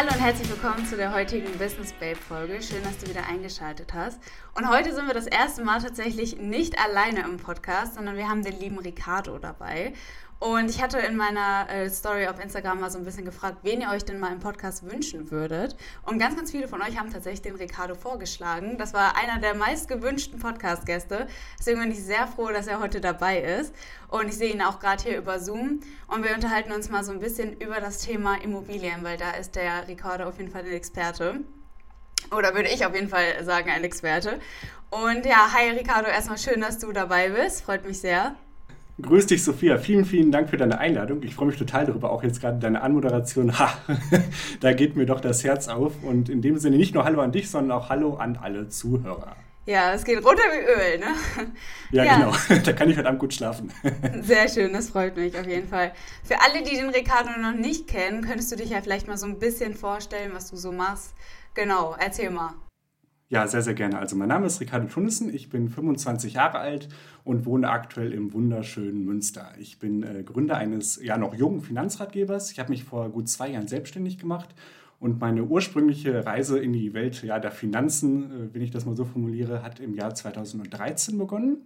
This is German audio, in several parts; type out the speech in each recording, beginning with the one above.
Hallo und herzlich willkommen zu der heutigen Business Babe Folge. Schön, dass du wieder eingeschaltet hast. Und heute sind wir das erste Mal tatsächlich nicht alleine im Podcast, sondern wir haben den lieben Ricardo dabei. Und ich hatte in meiner äh, Story auf Instagram mal so ein bisschen gefragt, wen ihr euch denn mal im Podcast wünschen würdet. Und ganz, ganz viele von euch haben tatsächlich den Ricardo vorgeschlagen. Das war einer der meist gewünschten Podcast-Gäste. Deswegen bin ich sehr froh, dass er heute dabei ist. Und ich sehe ihn auch gerade hier über Zoom. Und wir unterhalten uns mal so ein bisschen über das Thema Immobilien, weil da ist der Ricardo auf jeden Fall ein Experte. Oder würde ich auf jeden Fall sagen, ein Experte. Und ja, hi Ricardo, erstmal schön, dass du dabei bist. Freut mich sehr. Grüß dich, Sophia. Vielen, vielen Dank für deine Einladung. Ich freue mich total darüber. Auch jetzt gerade deine Anmoderation. Ha, da geht mir doch das Herz auf. Und in dem Sinne nicht nur Hallo an dich, sondern auch Hallo an alle Zuhörer. Ja, es geht runter wie Öl, ne? Ja, ja, genau. Da kann ich verdammt gut schlafen. Sehr schön, das freut mich auf jeden Fall. Für alle, die den Ricardo noch nicht kennen, könntest du dich ja vielleicht mal so ein bisschen vorstellen, was du so machst. Genau, erzähl mal. Ja, sehr, sehr gerne. Also mein Name ist Ricardo Tunnissen, ich bin 25 Jahre alt und wohne aktuell im wunderschönen Münster. Ich bin äh, Gründer eines ja noch jungen Finanzratgebers. Ich habe mich vor gut zwei Jahren selbstständig gemacht und meine ursprüngliche Reise in die Welt ja, der Finanzen, äh, wenn ich das mal so formuliere, hat im Jahr 2013 begonnen.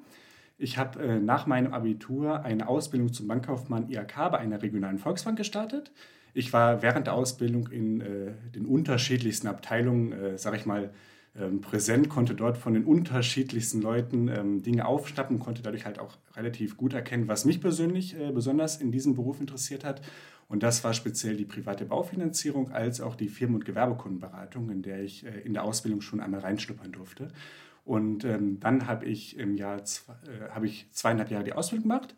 Ich habe äh, nach meinem Abitur eine Ausbildung zum Bankkaufmann IHK bei einer regionalen Volksbank gestartet. Ich war während der Ausbildung in äh, den unterschiedlichsten Abteilungen, äh, sage ich mal, ähm, präsent, konnte dort von den unterschiedlichsten Leuten ähm, Dinge aufschnappen, konnte dadurch halt auch relativ gut erkennen, was mich persönlich äh, besonders in diesem Beruf interessiert hat. Und das war speziell die private Baufinanzierung als auch die Firmen- und Gewerbekundenberatung, in der ich äh, in der Ausbildung schon einmal reinschnuppern durfte. Und ähm, dann habe ich im Jahr zwei, äh, ich zweieinhalb Jahre die Ausbildung gemacht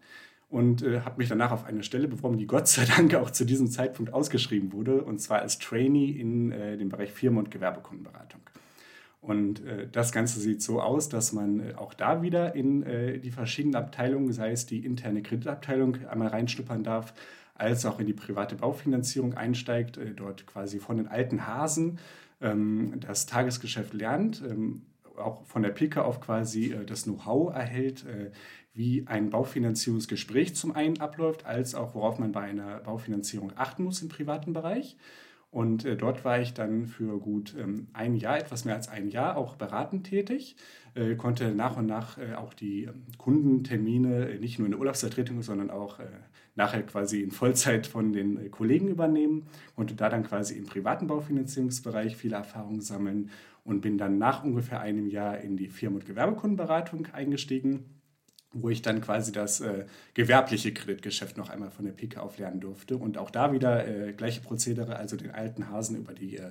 und äh, habe mich danach auf eine Stelle beworben, die Gott sei Dank auch zu diesem Zeitpunkt ausgeschrieben wurde, und zwar als Trainee in äh, dem Bereich Firmen- und Gewerbekundenberatung. Und äh, das Ganze sieht so aus, dass man äh, auch da wieder in äh, die verschiedenen Abteilungen, sei es die interne Kreditabteilung, einmal reinschnuppern darf, als auch in die private Baufinanzierung einsteigt, äh, dort quasi von den alten Hasen ähm, das Tagesgeschäft lernt, ähm, auch von der Pike auf quasi äh, das Know-how erhält, äh, wie ein Baufinanzierungsgespräch zum einen abläuft, als auch worauf man bei einer Baufinanzierung achten muss im privaten Bereich. Und äh, dort war ich dann für gut ähm, ein Jahr, etwas mehr als ein Jahr, auch beratend tätig, äh, konnte nach und nach äh, auch die ähm, Kundentermine äh, nicht nur in der Urlaubsvertretung, sondern auch äh, nachher quasi in Vollzeit von den äh, Kollegen übernehmen, konnte da dann quasi im privaten Baufinanzierungsbereich viele Erfahrungen sammeln und bin dann nach ungefähr einem Jahr in die Firmen- und Gewerbekundenberatung eingestiegen wo ich dann quasi das äh, gewerbliche Kreditgeschäft noch einmal von der Pike auf lernen durfte. Und auch da wieder äh, gleiche Prozedere, also den alten Hasen über die äh,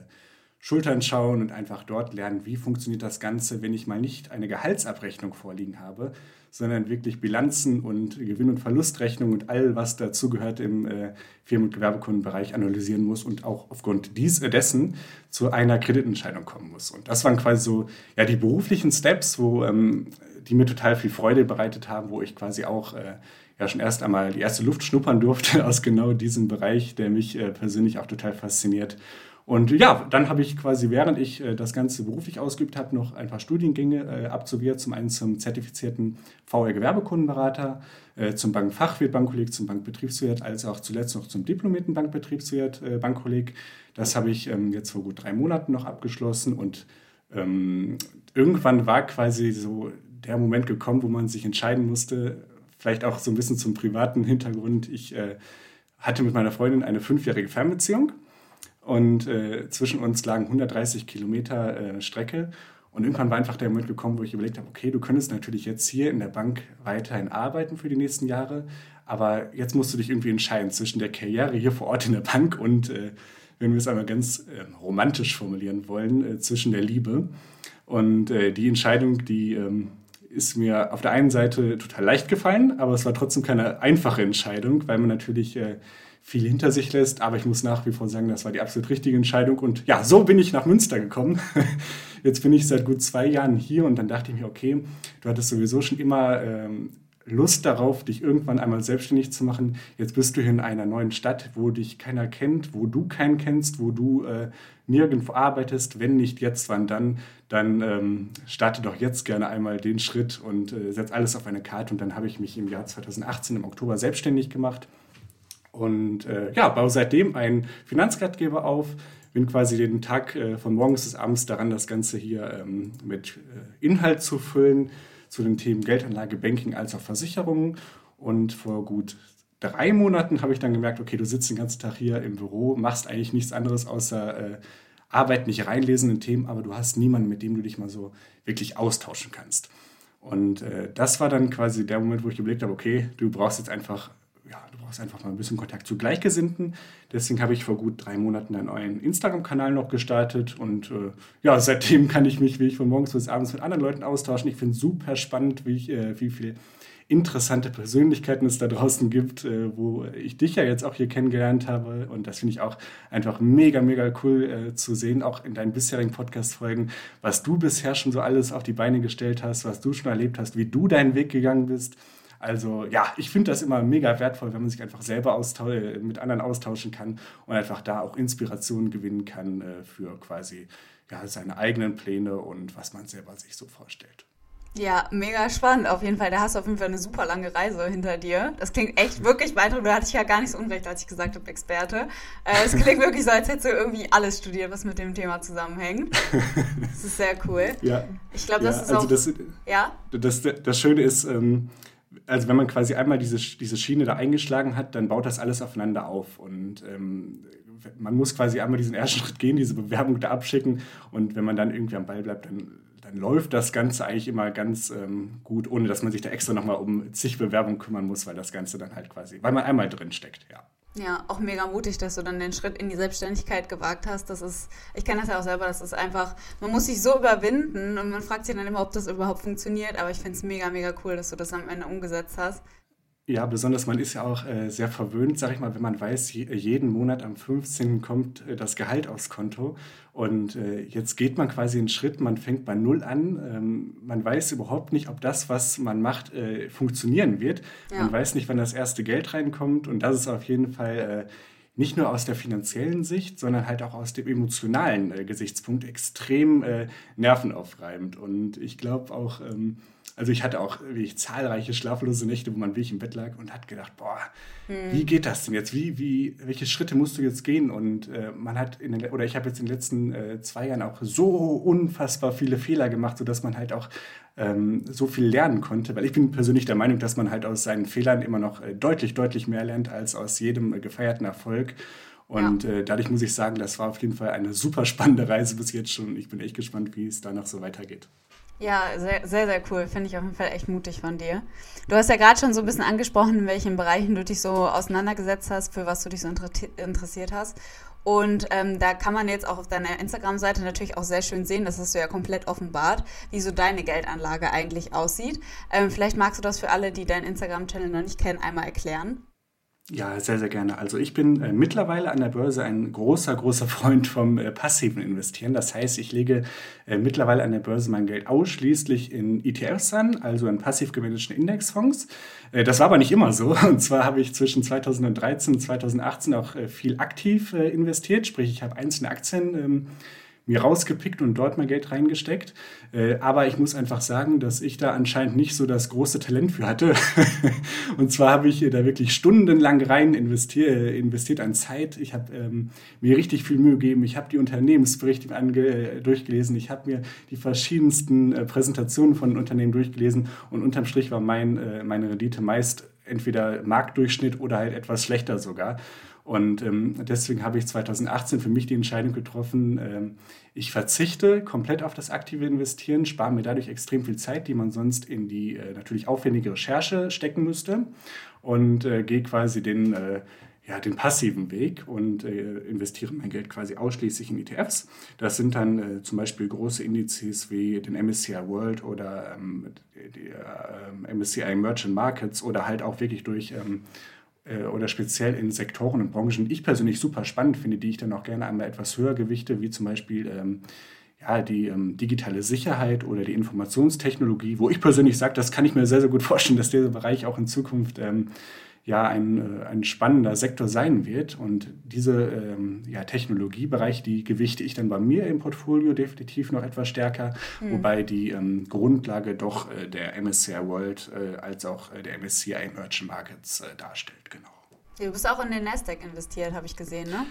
Schultern schauen und einfach dort lernen, wie funktioniert das Ganze, wenn ich mal nicht eine Gehaltsabrechnung vorliegen habe, sondern wirklich Bilanzen und Gewinn- und Verlustrechnung und all, was dazugehört im äh, Firmen- und Gewerbekundenbereich analysieren muss und auch aufgrund dies, äh, dessen zu einer Kreditentscheidung kommen muss. Und das waren quasi so ja, die beruflichen Steps, wo ähm, die mir total viel Freude bereitet haben, wo ich quasi auch äh, ja schon erst einmal die erste Luft schnuppern durfte aus genau diesem Bereich, der mich äh, persönlich auch total fasziniert. Und ja, dann habe ich quasi, während ich äh, das Ganze beruflich ausgeübt habe, noch ein paar Studiengänge äh, absolviert. Zum einen zum zertifizierten VR-Gewerbekundenberater, äh, zum Bankfachwirt, Bankkolleg, zum Bankbetriebswirt, als auch zuletzt noch zum diplomierten Bankbetriebswirt, äh, Bankkolleg. Das habe ich ähm, jetzt vor gut drei Monaten noch abgeschlossen und ähm, irgendwann war quasi so der Moment gekommen, wo man sich entscheiden musste, vielleicht auch so ein bisschen zum privaten Hintergrund. Ich äh, hatte mit meiner Freundin eine fünfjährige Fernbeziehung und äh, zwischen uns lagen 130 Kilometer äh, Strecke. Und irgendwann war einfach der Moment gekommen, wo ich überlegt habe, okay, du könntest natürlich jetzt hier in der Bank weiterhin arbeiten für die nächsten Jahre, aber jetzt musst du dich irgendwie entscheiden zwischen der Karriere hier vor Ort in der Bank und, äh, wenn wir es einmal ganz ähm, romantisch formulieren wollen, äh, zwischen der Liebe. Und äh, die Entscheidung, die ähm, ist mir auf der einen Seite total leicht gefallen, aber es war trotzdem keine einfache Entscheidung, weil man natürlich äh, viel hinter sich lässt. Aber ich muss nach wie vor sagen, das war die absolut richtige Entscheidung. Und ja, so bin ich nach Münster gekommen. Jetzt bin ich seit gut zwei Jahren hier und dann dachte ich mir, okay, du hattest sowieso schon immer ähm, Lust darauf, dich irgendwann einmal selbstständig zu machen. Jetzt bist du hier in einer neuen Stadt, wo dich keiner kennt, wo du keinen kennst, wo du äh, nirgendwo arbeitest. Wenn nicht jetzt, wann dann? Dann ähm, starte doch jetzt gerne einmal den Schritt und äh, setz alles auf eine Karte. Und dann habe ich mich im Jahr 2018 im Oktober selbstständig gemacht und äh, ja, baue seitdem einen Finanzratgeber auf bin quasi den Tag äh, von morgens bis abends daran, das Ganze hier ähm, mit äh, Inhalt zu füllen zu den Themen Geldanlage, Banking als auch Versicherungen. Und vor gut drei Monaten habe ich dann gemerkt, okay, du sitzt den ganzen Tag hier im Büro, machst eigentlich nichts anderes außer äh, Arbeit, nicht reinlesen in Themen, aber du hast niemanden, mit dem du dich mal so wirklich austauschen kannst. Und äh, das war dann quasi der Moment, wo ich überlegt habe, okay, du brauchst jetzt einfach, brauchst einfach mal ein bisschen Kontakt zu Gleichgesinnten. Deswegen habe ich vor gut drei Monaten einen neuen Instagram-Kanal noch gestartet und äh, ja, seitdem kann ich mich, wie ich von morgens bis abends mit anderen Leuten austauschen. Ich finde super spannend, wie, ich, äh, wie viel interessante Persönlichkeiten es da draußen gibt, äh, wo ich dich ja jetzt auch hier kennengelernt habe. Und das finde ich auch einfach mega, mega cool äh, zu sehen, auch in deinen bisherigen Podcast-Folgen, was du bisher schon so alles auf die Beine gestellt hast, was du schon erlebt hast, wie du deinen Weg gegangen bist. Also ja, ich finde das immer mega wertvoll, wenn man sich einfach selber äh, mit anderen austauschen kann und einfach da auch Inspirationen gewinnen kann äh, für quasi ja, seine eigenen Pläne und was man selber sich so vorstellt. Ja, mega spannend auf jeden Fall. Da hast du auf jeden Fall eine super lange Reise hinter dir. Das klingt echt wirklich weiter. Du hattest ja gar nicht so unrecht, als ich gesagt habe, Experte. Äh, es klingt wirklich so, als hättest du irgendwie alles studiert, was mit dem Thema zusammenhängt. Das ist sehr cool. Ja. Ich glaube, das ja, ist also auch... Das, ja? Das, das Schöne ist, ähm, also wenn man quasi einmal diese, diese Schiene da eingeschlagen hat, dann baut das alles aufeinander auf. Und ähm, man muss quasi einmal diesen ersten Schritt gehen, diese Bewerbung da abschicken. Und wenn man dann irgendwie am Ball bleibt, dann dann läuft das Ganze eigentlich immer ganz ähm, gut, ohne dass man sich da extra nochmal um zig Bewerbungen kümmern muss, weil das Ganze dann halt quasi, weil man einmal drin steckt, ja. Ja, auch mega mutig, dass du dann den Schritt in die Selbstständigkeit gewagt hast. Das ist, ich kenne das ja auch selber, das ist einfach, man muss sich so überwinden und man fragt sich dann immer, ob das überhaupt funktioniert. Aber ich finde es mega, mega cool, dass du das am Ende umgesetzt hast. Ja, besonders man ist ja auch äh, sehr verwöhnt, sag ich mal, wenn man weiß, je, jeden Monat am 15. kommt äh, das Gehalt aufs Konto. Und äh, jetzt geht man quasi einen Schritt, man fängt bei Null an. Ähm, man weiß überhaupt nicht, ob das, was man macht, äh, funktionieren wird. Ja. Man weiß nicht, wann das erste Geld reinkommt. Und das ist auf jeden Fall äh, nicht nur aus der finanziellen Sicht, sondern halt auch aus dem emotionalen äh, Gesichtspunkt extrem nervenaufreibend. Und ich glaube auch, ähm, also ich hatte auch wirklich zahlreiche schlaflose Nächte, wo man wirklich im Bett lag und hat gedacht, boah, hm. wie geht das denn jetzt? Wie, wie, welche Schritte musst du jetzt gehen? Und äh, man hat in den, oder ich habe jetzt in den letzten äh, zwei Jahren auch so unfassbar viele Fehler gemacht, sodass man halt auch ähm, so viel lernen konnte. Weil ich bin persönlich der Meinung, dass man halt aus seinen Fehlern immer noch äh, deutlich, deutlich mehr lernt als aus jedem äh, gefeierten Erfolg. Und ja. äh, dadurch muss ich sagen, das war auf jeden Fall eine super spannende Reise bis jetzt schon. Ich bin echt gespannt, wie es danach so weitergeht. Ja, sehr, sehr, sehr cool. Finde ich auf jeden Fall echt mutig von dir. Du hast ja gerade schon so ein bisschen angesprochen, in welchen Bereichen du dich so auseinandergesetzt hast, für was du dich so interessiert hast. Und ähm, da kann man jetzt auch auf deiner Instagram-Seite natürlich auch sehr schön sehen, das hast du ja komplett offenbart, wie so deine Geldanlage eigentlich aussieht. Ähm, vielleicht magst du das für alle, die deinen Instagram-Channel noch nicht kennen, einmal erklären. Ja, sehr, sehr gerne. Also ich bin äh, mittlerweile an der Börse ein großer, großer Freund vom äh, passiven Investieren. Das heißt, ich lege äh, mittlerweile an der Börse mein Geld ausschließlich in ETFs an, also in passiv gemanagten Indexfonds. Äh, das war aber nicht immer so. Und zwar habe ich zwischen 2013 und 2018 auch äh, viel aktiv äh, investiert, sprich ich habe einzelne Aktien ähm, mir rausgepickt und dort mein Geld reingesteckt. Äh, aber ich muss einfach sagen, dass ich da anscheinend nicht so das große Talent für hatte. und zwar habe ich da wirklich stundenlang rein investiert, investiert an Zeit. Ich habe ähm, mir richtig viel Mühe gegeben. Ich habe die Unternehmensberichte durchgelesen. Ich habe mir die verschiedensten äh, Präsentationen von Unternehmen durchgelesen. Und unterm Strich war mein, äh, meine Rendite meist entweder Marktdurchschnitt oder halt etwas schlechter sogar. Und ähm, deswegen habe ich 2018 für mich die Entscheidung getroffen, ähm, ich verzichte komplett auf das aktive Investieren, spare mir dadurch extrem viel Zeit, die man sonst in die äh, natürlich aufwendige Recherche stecken müsste und äh, gehe quasi den, äh, ja, den passiven Weg und äh, investiere mein Geld quasi ausschließlich in ETFs. Das sind dann äh, zum Beispiel große Indizes wie den MSCI World oder ähm, die, ähm, MSCI Merchant Markets oder halt auch wirklich durch ähm, äh, oder speziell in Sektoren und Branchen, die ich persönlich super spannend finde, die ich dann auch gerne einmal etwas höher gewichte, wie zum Beispiel ähm, ja, die ähm, digitale Sicherheit oder die Informationstechnologie, wo ich persönlich sage, das kann ich mir sehr, sehr gut vorstellen, dass dieser Bereich auch in Zukunft ähm, ja ein, äh, ein spannender Sektor sein wird. Und diese ähm, ja, Technologiebereiche, die gewichte ich dann bei mir im Portfolio definitiv noch etwas stärker, mhm. wobei die ähm, Grundlage doch äh, der MSCI World äh, als auch äh, der MSCI Emerging Markets äh, darstellt. Genau. Du bist auch in den Nasdaq investiert, habe ich gesehen, ne?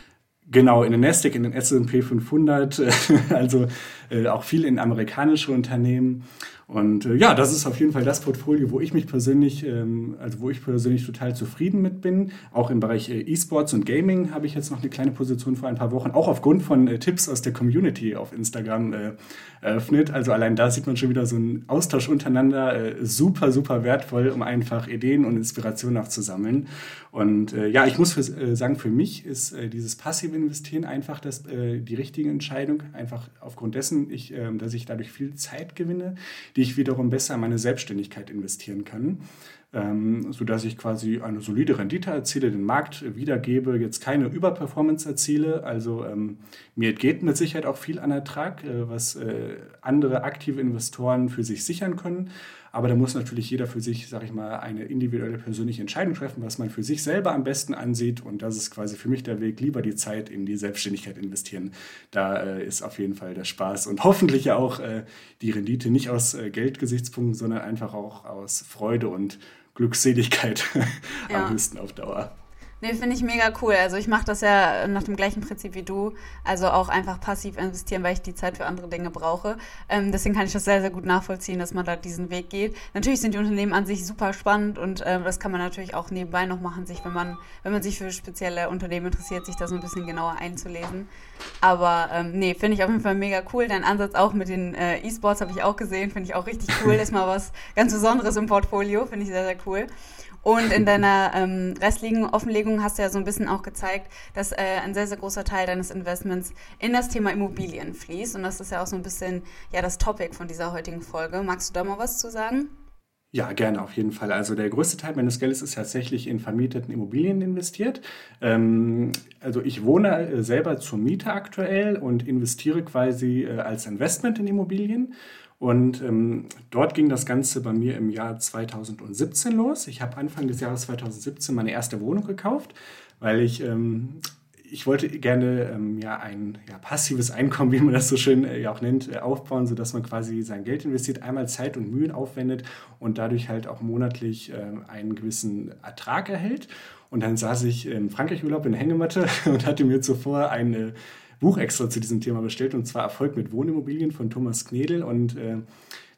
Genau, in den Nasdaq, in den S&P 500, also äh, auch viel in amerikanische Unternehmen. Und äh, ja, das ist auf jeden Fall das Portfolio, wo ich mich persönlich, ähm, also wo ich persönlich total zufrieden mit bin. Auch im Bereich äh, E-Sports und Gaming habe ich jetzt noch eine kleine Position vor ein paar Wochen, auch aufgrund von äh, Tipps aus der Community auf Instagram äh, eröffnet. Also allein da sieht man schon wieder so einen Austausch untereinander, äh, super, super wertvoll, um einfach Ideen und Inspirationen auch zu sammeln. Und äh, ja, ich muss für, sagen, für mich ist dieses passive Investieren einfach das, die richtige Entscheidung, einfach aufgrund dessen, ich, ähm, dass ich dadurch viel Zeit gewinne die ich wiederum besser in meine Selbstständigkeit investieren kann, ähm, sodass ich quasi eine solide Rendite erziele, den Markt wiedergebe, jetzt keine Überperformance erziele. Also ähm, mir geht mit Sicherheit auch viel an Ertrag, äh, was äh, andere aktive Investoren für sich sichern können. Aber da muss natürlich jeder für sich, sage ich mal, eine individuelle persönliche Entscheidung treffen, was man für sich selber am besten ansieht. Und das ist quasi für mich der Weg, lieber die Zeit in die Selbstständigkeit investieren. Da äh, ist auf jeden Fall der Spaß und hoffentlich ja auch äh, die Rendite nicht aus äh, Geldgesichtspunkten, sondern einfach auch aus Freude und Glückseligkeit ja. am höchsten auf Dauer. Nee, finde ich mega cool. Also ich mache das ja nach dem gleichen Prinzip wie du. Also auch einfach passiv investieren, weil ich die Zeit für andere Dinge brauche. Ähm, deswegen kann ich das sehr, sehr gut nachvollziehen, dass man da diesen Weg geht. Natürlich sind die Unternehmen an sich super spannend und äh, das kann man natürlich auch nebenbei noch machen, sich, wenn man, wenn man sich für spezielle Unternehmen interessiert, sich da so ein bisschen genauer einzulesen. Aber ähm, nee, finde ich auf jeden Fall mega cool. Dein Ansatz auch mit den äh, E-Sports habe ich auch gesehen, finde ich auch richtig cool. ist mal was ganz Besonderes im Portfolio, finde ich sehr, sehr cool. Und in deiner ähm, restlichen Offenlegung hast du ja so ein bisschen auch gezeigt, dass äh, ein sehr, sehr großer Teil deines Investments in das Thema Immobilien fließt. Und das ist ja auch so ein bisschen ja, das Topic von dieser heutigen Folge. Magst du da mal was zu sagen? Ja, gerne, auf jeden Fall. Also der größte Teil meines Geldes ist tatsächlich in vermieteten Immobilien investiert. Ähm, also ich wohne äh, selber zur Miete aktuell und investiere quasi äh, als Investment in Immobilien. Und ähm, dort ging das Ganze bei mir im Jahr 2017 los. Ich habe Anfang des Jahres 2017 meine erste Wohnung gekauft, weil ich, ähm, ich wollte gerne ähm, ja, ein ja, passives Einkommen, wie man das so schön äh, auch nennt, äh, aufbauen, sodass man quasi sein Geld investiert, einmal Zeit und Mühen aufwendet und dadurch halt auch monatlich äh, einen gewissen Ertrag erhält. Und dann saß ich im Frankreich-Urlaub in der Hängematte und hatte mir zuvor eine Buch extra zu diesem Thema bestellt, und zwar Erfolg mit Wohnimmobilien von Thomas Knedel. Und äh,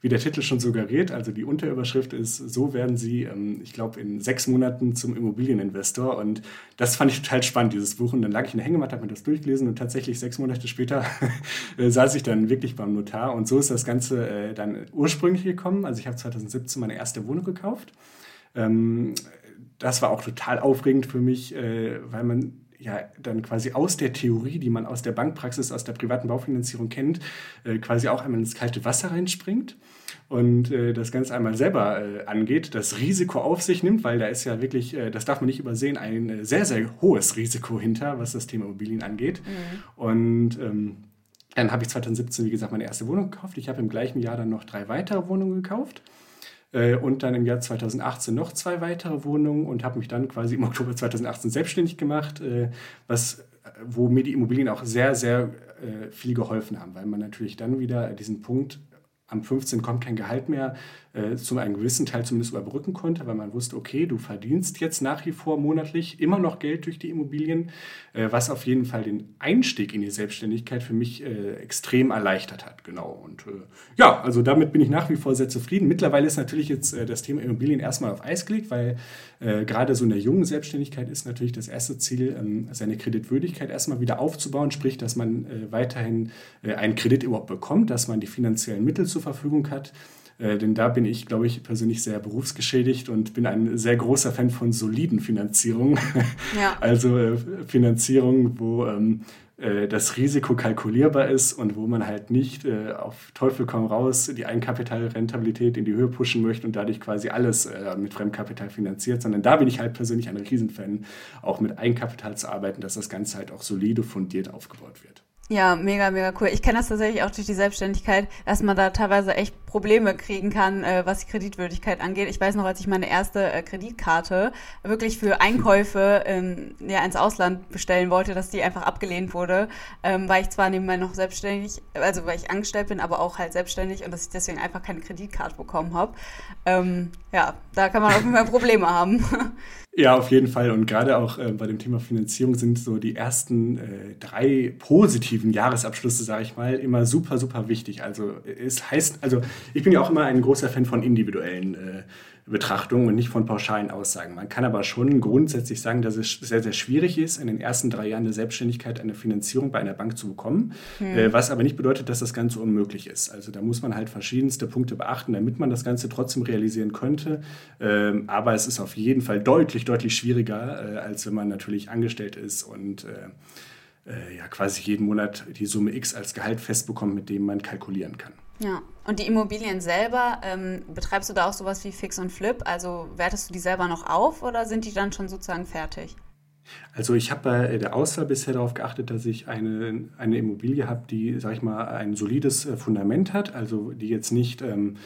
wie der Titel schon suggeriert, also die Unterüberschrift ist, so werden Sie, ähm, ich glaube, in sechs Monaten zum Immobilieninvestor. Und das fand ich total spannend, dieses Buch. Und dann lag ich in der Hängematte, habe mir das durchgelesen und tatsächlich sechs Monate später äh, saß ich dann wirklich beim Notar. Und so ist das Ganze äh, dann ursprünglich gekommen. Also ich habe 2017 meine erste Wohnung gekauft. Ähm, das war auch total aufregend für mich, äh, weil man ja dann quasi aus der Theorie, die man aus der Bankpraxis, aus der privaten Baufinanzierung kennt, äh, quasi auch einmal ins kalte Wasser reinspringt und äh, das Ganze einmal selber äh, angeht, das Risiko auf sich nimmt, weil da ist ja wirklich, das darf man nicht übersehen, ein sehr, sehr hohes Risiko hinter, was das Thema Immobilien angeht. Mhm. Und ähm, dann habe ich 2017, wie gesagt, meine erste Wohnung gekauft. Ich habe im gleichen Jahr dann noch drei weitere Wohnungen gekauft. Äh, und dann im Jahr 2018 noch zwei weitere Wohnungen und habe mich dann quasi im Oktober 2018 selbstständig gemacht, äh, was, wo mir die Immobilien auch sehr, sehr äh, viel geholfen haben, weil man natürlich dann wieder diesen Punkt am 15 kommt kein Gehalt mehr, äh, zu einem gewissen Teil zumindest überbrücken konnte, weil man wusste, okay, du verdienst jetzt nach wie vor monatlich immer noch Geld durch die Immobilien, äh, was auf jeden Fall den Einstieg in die Selbstständigkeit für mich äh, extrem erleichtert hat. Genau. Und äh, ja, also damit bin ich nach wie vor sehr zufrieden. Mittlerweile ist natürlich jetzt äh, das Thema Immobilien erstmal auf Eis gelegt, weil äh, gerade so in der jungen Selbstständigkeit ist natürlich das erste Ziel, ähm, seine Kreditwürdigkeit erstmal wieder aufzubauen, sprich, dass man weiterhin einen Kredit überhaupt bekommt, dass man die finanziellen Mittel zur Verfügung hat. Äh, denn da bin ich, glaube ich, persönlich sehr berufsgeschädigt und bin ein sehr großer Fan von soliden Finanzierungen. Ja. also äh, Finanzierung, wo ähm, äh, das Risiko kalkulierbar ist und wo man halt nicht äh, auf Teufel komm raus die Eigenkapitalrentabilität in die Höhe pushen möchte und dadurch quasi alles mit Fremdkapital finanziert, sondern da bin ich halt persönlich ein Riesenfan, auch mit Eigenkapital zu arbeiten, dass das Ganze halt auch solide fundiert aufgebaut wird. Ja, mega, mega cool. Ich kenne das tatsächlich auch durch die Selbstständigkeit, dass man da teilweise echt Probleme kriegen kann, äh, was die Kreditwürdigkeit angeht. Ich weiß noch, als ich meine erste äh, Kreditkarte wirklich für Einkäufe ähm, ja, ins Ausland bestellen wollte, dass die einfach abgelehnt wurde, ähm, weil ich zwar nebenbei noch selbstständig, also weil ich angestellt bin, aber auch halt selbstständig und dass ich deswegen einfach keine Kreditkarte bekommen habe. Ähm, ja, da kann man auf jeden Fall Probleme haben. Ja, auf jeden Fall. Und gerade auch äh, bei dem Thema Finanzierung sind so die ersten äh, drei positiven Jahresabschlüsse, sage ich mal, immer super, super wichtig. Also es heißt, also ich bin ja auch immer ein großer Fan von individuellen äh, Betrachtung und nicht von pauschalen Aussagen. Man kann aber schon grundsätzlich sagen, dass es sehr, sehr schwierig ist, in den ersten drei Jahren der Selbstständigkeit eine Finanzierung bei einer Bank zu bekommen, hm. was aber nicht bedeutet, dass das Ganze unmöglich ist. Also da muss man halt verschiedenste Punkte beachten, damit man das Ganze trotzdem realisieren könnte. Ähm, aber es ist auf jeden Fall deutlich, deutlich schwieriger, äh, als wenn man natürlich angestellt ist und äh, ja, quasi jeden Monat die Summe X als Gehalt festbekommt, mit dem man kalkulieren kann. Ja, und die Immobilien selber, ähm, betreibst du da auch sowas wie Fix und Flip? Also wertest du die selber noch auf oder sind die dann schon sozusagen fertig? Also ich habe bei der Auswahl bisher darauf geachtet, dass ich eine, eine Immobilie habe, die, sag ich mal, ein solides äh, Fundament hat, also die jetzt nicht ähm,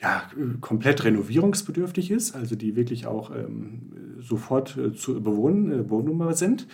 ja, komplett renovierungsbedürftig ist, also die wirklich auch ähm, sofort äh, zu bewohnen, äh, bewohnbar sind.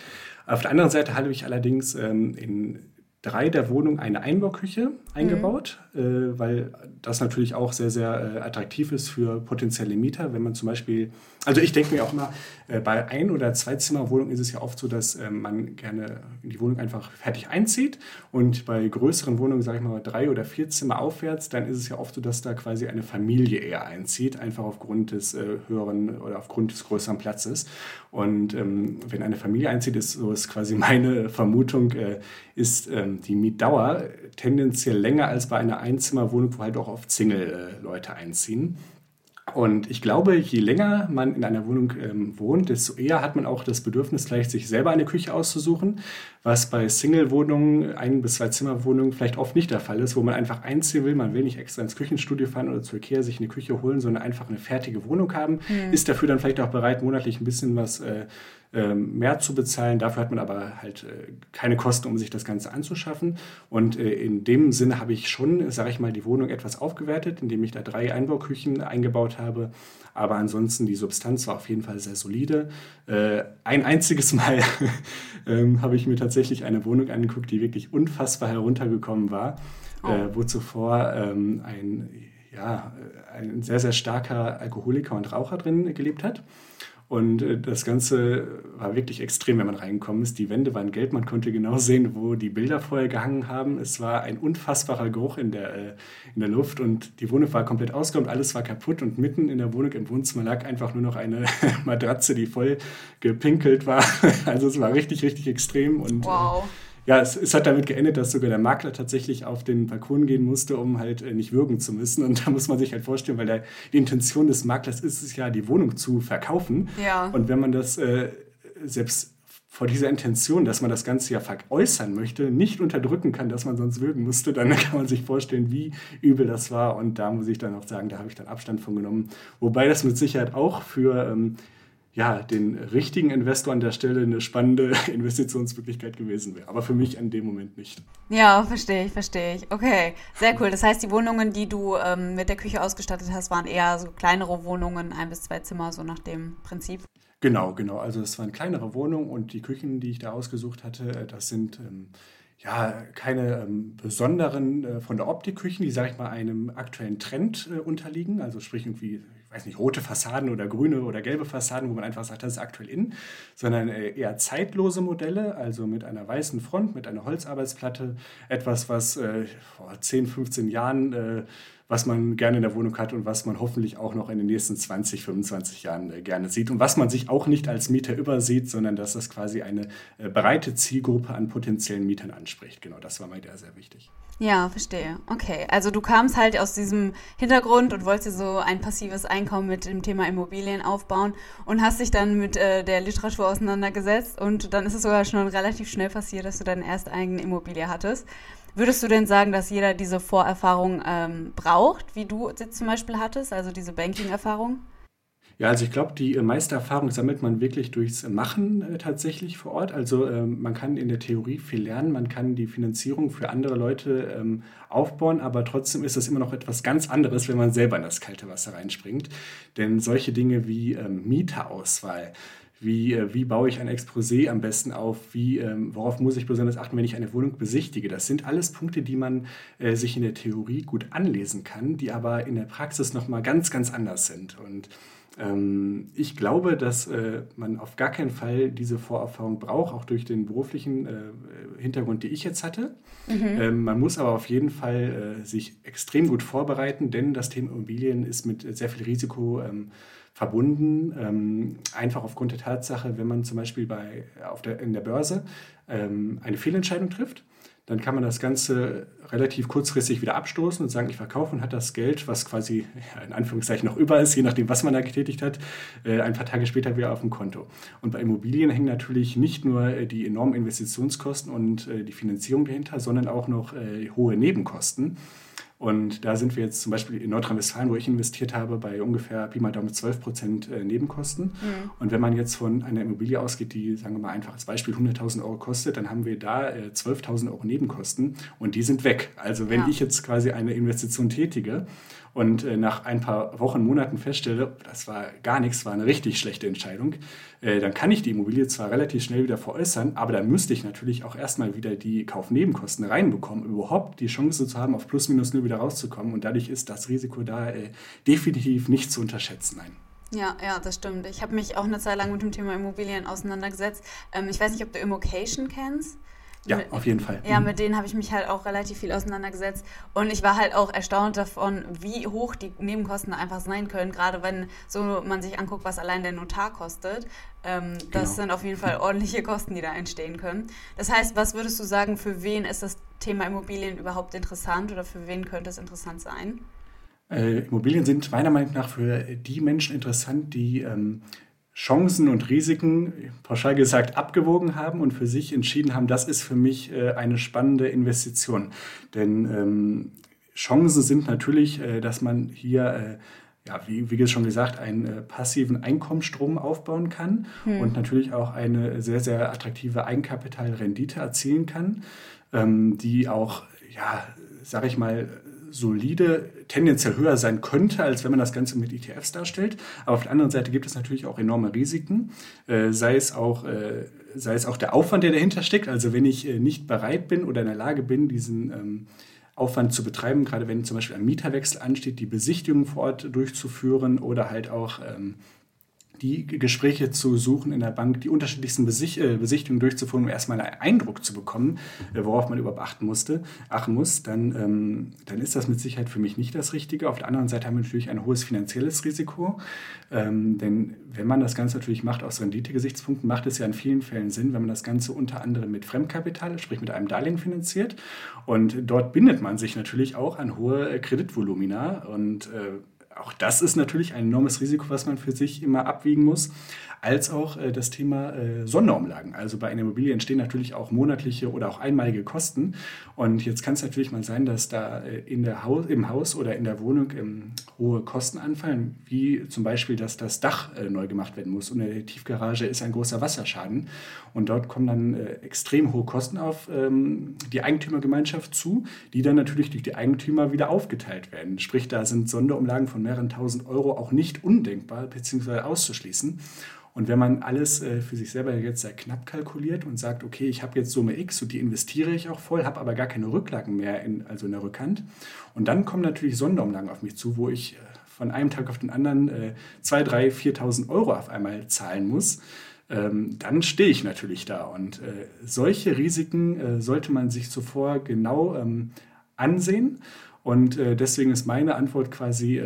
Auf der anderen Seite habe ich allerdings ähm, in drei der Wohnungen eine Einbauküche eingebaut, mhm. äh, weil das natürlich auch sehr, sehr äh, attraktiv ist für potenzielle Mieter. Wenn man zum Beispiel, also ich denke mir auch immer, äh, bei Ein- oder Zweizimmerwohnungen ist es ja oft so, dass ähm, man gerne in die Wohnung einfach fertig einzieht. Und bei größeren Wohnungen, sage ich mal, drei oder vier Zimmer aufwärts, dann ist es ja oft so, dass da quasi eine Familie eher einzieht, einfach aufgrund des äh, höheren oder aufgrund des größeren Platzes. Und ähm, wenn eine Familie einzieht, ist so ist quasi meine Vermutung, äh, ist ähm, die Mietdauer tendenziell länger als bei einer Einzimmerwohnung, wo halt auch oft Single-Leute einziehen. Und ich glaube, je länger man in einer Wohnung ähm, wohnt, desto eher hat man auch das Bedürfnis, vielleicht sich selber eine Küche auszusuchen, was bei Single-Wohnungen, ein- bis zwei Zimmerwohnungen vielleicht oft nicht der Fall ist, wo man einfach einziehen will, man will nicht extra ins Küchenstudio fahren oder zur Ikea sich eine Küche holen, sondern einfach eine fertige Wohnung haben, mhm. ist dafür dann vielleicht auch bereit, monatlich ein bisschen was äh, mehr zu bezahlen. Dafür hat man aber halt äh, keine Kosten, um sich das Ganze anzuschaffen. Und äh, in dem Sinne habe ich schon, sage ich mal, die Wohnung etwas aufgewertet, indem ich da drei Einbauküchen eingebaut habe. Aber ansonsten die Substanz war auf jeden Fall sehr solide. Äh, ein einziges Mal ähm, habe ich mir tatsächlich eine Wohnung angeguckt, die wirklich unfassbar heruntergekommen war, oh. wo zuvor ähm, ein ja, ein sehr, sehr starker Alkoholiker und Raucher drin gelebt hat. Und äh, das Ganze war wirklich extrem, wenn man reingekommen ist. Die Wände waren gelb, man konnte genau sehen, wo die Bilder vorher gehangen haben. Es war ein unfassbarer Geruch in der, äh, in der Luft und die Wohnung war komplett ausgeräumt, alles war kaputt und mitten in der Wohnung im Wohnzimmer lag einfach nur noch eine Matratze, die voll gepinkelt war. Also es war richtig, richtig extrem und äh, wow ja, es, es, hat damit geendet, dass sogar der Makler tatsächlich auf den Balkon gehen musste, um halt äh, nicht würgen zu müssen. Und da muss man sich halt vorstellen, weil der, die Intention des Maklers ist es ja, die Wohnung zu verkaufen. Ja. Und wenn man das äh, selbst vor dieser Intention, dass man das Ganze ja veräußern möchte, nicht unterdrücken kann, dass man sonst würgen musste, dann kann man sich vorstellen, wie übel das war. Und da muss ich dann auch sagen, da habe ich dann Abstand von genommen. Wobei das mit Sicherheit auch für ähm, ja, den richtigen Investor an der Stelle eine spannende Investitionsmöglichkeit gewesen wäre. Aber für mich in dem Moment nicht. Ja, verstehe ich, verstehe ich. Okay, sehr cool. Das heißt, die Wohnungen, die du ähm, mit der Küche ausgestattet hast, waren eher so kleinere Wohnungen, ein bis zwei Zimmer, so nach dem Prinzip. Genau, genau. Also es waren kleinere Wohnungen und die Küchen, die ich da ausgesucht hatte, äh, das sind ähm, ja keine ähm, besonderen äh, von der Optik Küchen, die, sage ich mal, einem aktuellen Trend äh, unterliegen. Also sprich irgendwie weiß nicht, rote Fassaden oder grüne oder gelbe Fassaden, wo man einfach sagt, das ist aktuell in, sondern äh, eher zeitlose Modelle, also mit einer weißen Front, mit einer Holzarbeitsplatte, etwas, was äh, vor 10, 15 Jahren äh, was man gerne in der Wohnung hat und was man hoffentlich auch noch in den nächsten 20, 25 Jahren äh, gerne sieht und was man sich auch nicht als Mieter übersieht, sondern dass das quasi eine äh, breite Zielgruppe an potenziellen Mietern anspricht. Genau, das war mir da sehr wichtig. Ja, verstehe. Okay, also du kamst halt aus diesem Hintergrund und wolltest so ein passives Einkommen mit dem Thema Immobilien aufbauen und hast dich dann mit äh, der Literatur auseinandergesetzt und dann ist es sogar schon relativ schnell passiert, dass du deine erste eigene Immobilie hattest. Würdest du denn sagen, dass jeder diese Vorerfahrung ähm, braucht, wie du sie zum Beispiel hattest, also diese Banking-Erfahrung? Ja, also ich glaube, die äh, meiste Erfahrung sammelt man wirklich durchs Machen äh, tatsächlich vor Ort. Also äh, man kann in der Theorie viel lernen, man kann die Finanzierung für andere Leute ähm, aufbauen, aber trotzdem ist das immer noch etwas ganz anderes, wenn man selber in das kalte Wasser reinspringt. Denn solche Dinge wie ähm, Mieterauswahl, wie, äh, wie baue ich ein Exposé am besten auf? Wie, ähm, worauf muss ich besonders achten, wenn ich eine Wohnung besichtige? Das sind alles Punkte, die man äh, sich in der Theorie gut anlesen kann, die aber in der Praxis nochmal ganz, ganz anders sind. Und ähm, ich glaube, dass äh, man auf gar keinen Fall diese Vorerfahrung braucht, auch durch den beruflichen äh, Hintergrund, den ich jetzt hatte. Mhm. Ähm, man muss aber auf jeden Fall sich extrem gut vorbereiten, denn das Thema Immobilien ist mit sehr viel Risiko verbunden. Ähm, einfach aufgrund der Tatsache, wenn man zum Beispiel bei, auf der, in der Börse ähm, eine Fehlentscheidung trifft, dann kann man das Ganze relativ kurzfristig wieder abstoßen und sagen, ich verkaufe und hat das Geld, was quasi in Anführungszeichen noch über ist, je nachdem, was man da getätigt hat, äh, ein paar Tage später wieder auf dem Konto. Und bei Immobilien hängen natürlich nicht nur äh, die enormen Investitionskosten und äh, die Finanzierung dahinter, sondern auch noch hohe Nebenkosten. Und da sind wir jetzt zum Beispiel in Nordrhein-Westfalen, wo ich investiert habe, bei ungefähr Pi mal Daumen 12 Prozent äh, Nebenkosten. Mhm. Und wenn man jetzt von einer Immobilie ausgeht, die, sagen wir mal einfach als Beispiel 100.000 Euro kostet, dann haben wir da 12.000 äh, Euro Nebenkosten und die sind weg. Also wenn ja. ich jetzt quasi eine Investition tätige, und äh, nach ein paar Wochen, Monaten feststelle, das war gar nichts, war eine richtig schlechte Entscheidung, äh, dann kann ich die Immobilie zwar relativ schnell wieder veräußern, aber dann müsste ich natürlich auch erstmal wieder die Kaufnebenkosten reinbekommen, überhaupt die Chance zu haben, auf plus minus null wieder rauszukommen. Und dadurch ist das Risiko da äh, definitiv nicht zu unterschätzen. Nein. Ja, ja, das stimmt. Ich habe mich auch eine Zeit lang mit dem Thema Immobilien auseinandergesetzt. Ähm, ich weiß nicht, ob du Immocation kennst. Ja, mit, auf jeden Fall. Ja, mhm. mit denen habe ich mich halt auch relativ viel auseinandergesetzt. Und ich war halt auch erstaunt davon, wie hoch die Nebenkosten einfach sein können, gerade wenn so man sich anguckt, was allein der Notar kostet. Ähm, genau. Das sind auf jeden Fall ordentliche Kosten, die da entstehen können. Das heißt, was würdest du sagen, für wen ist das Thema Immobilien überhaupt interessant oder für wen könnte es interessant sein? Äh, Immobilien sind meiner Meinung nach für die Menschen interessant, die ähm, Chancen und Risiken, pauschal gesagt, abgewogen haben und für sich entschieden haben, das ist für mich äh, eine spannende Investition. Denn ähm, Chancen sind natürlich, äh, dass man hier, äh, ja, wie, wie schon gesagt, einen äh, passiven Einkommensstrom aufbauen kann hm. und natürlich auch eine sehr, sehr attraktive Eigenkapitalrendite erzielen kann, ähm, die auch, ja, sage ich mal, solide tendenziell höher sein könnte, als wenn man das Ganze mit ETFs darstellt. Aber auf der anderen Seite gibt es natürlich auch enorme Risiken, äh, sei, es auch, äh, sei es auch der Aufwand, der dahinter steckt. Also wenn ich äh, nicht bereit bin oder in der Lage bin, diesen ähm, Aufwand zu betreiben, gerade wenn zum Beispiel ein Mieterwechsel ansteht, die Besichtigung vor Ort durchzuführen oder halt auch ähm, die Gespräche zu suchen in der Bank, die unterschiedlichsten Besich äh, Besichtigungen durchzuführen, um erstmal einen Eindruck zu bekommen, äh, worauf man überhaupt achten musste, achten muss, dann, ähm, dann ist das mit Sicherheit für mich nicht das Richtige. Auf der anderen Seite haben wir natürlich ein hohes finanzielles Risiko, ähm, denn wenn man das Ganze natürlich macht aus Renditegesichtspunkten, macht es ja in vielen Fällen Sinn, wenn man das Ganze unter anderem mit Fremdkapital, sprich mit einem Darlehen finanziert und dort bindet man sich natürlich auch an hohe äh, Kreditvolumina und äh, auch das ist natürlich ein enormes Risiko, was man für sich immer abwiegen muss als auch äh, das Thema äh, Sonderumlagen. Also bei einer Immobilie entstehen natürlich auch monatliche oder auch einmalige Kosten. Und jetzt kann es natürlich mal sein, dass da äh, in der Haus, im Haus oder in der Wohnung ähm, hohe Kosten anfallen, wie zum Beispiel, dass das Dach äh, neu gemacht werden muss. Und in der Tiefgarage ist ein großer Wasserschaden. Und dort kommen dann äh, extrem hohe Kosten auf ähm, die Eigentümergemeinschaft zu, die dann natürlich durch die Eigentümer wieder aufgeteilt werden. Sprich, da sind Sonderumlagen von mehreren tausend Euro auch nicht undenkbar bzw. auszuschließen. Und wenn man alles äh, für sich selber jetzt sehr knapp kalkuliert und sagt, okay, ich habe jetzt Summe X und die investiere ich auch voll, habe aber gar keine Rücklagen mehr, in, also in der Rückhand. Und dann kommen natürlich Sonderumlagen auf mich zu, wo ich äh, von einem Tag auf den anderen äh, 2.000, 3.000, 4.000 Euro auf einmal zahlen muss. Ähm, dann stehe ich natürlich da. Und äh, solche Risiken äh, sollte man sich zuvor genau ähm, ansehen. Und äh, deswegen ist meine Antwort quasi,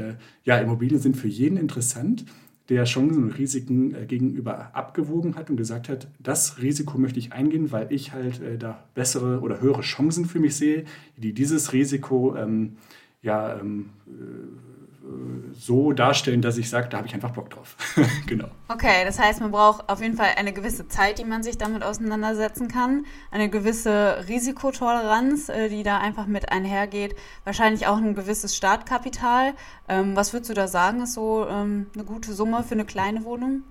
ja, Immobilien sind für jeden interessant der Chancen und Risiken äh, gegenüber abgewogen hat und gesagt hat, das Risiko möchte ich eingehen, weil ich halt äh, da bessere oder höhere Chancen für mich sehe, die dieses Risiko ähm, ja, ähm, so darstellen, dass ich sage, da habe ich einfach Bock drauf. genau. Okay, das heißt, man braucht auf jeden Fall eine gewisse Zeit, die man sich damit auseinandersetzen kann, eine gewisse Risikotoleranz, äh, die da einfach mit einhergeht, wahrscheinlich auch ein gewisses Startkapital. Ähm, was würdest du da sagen, ist so ähm, eine gute Summe für eine kleine Wohnung?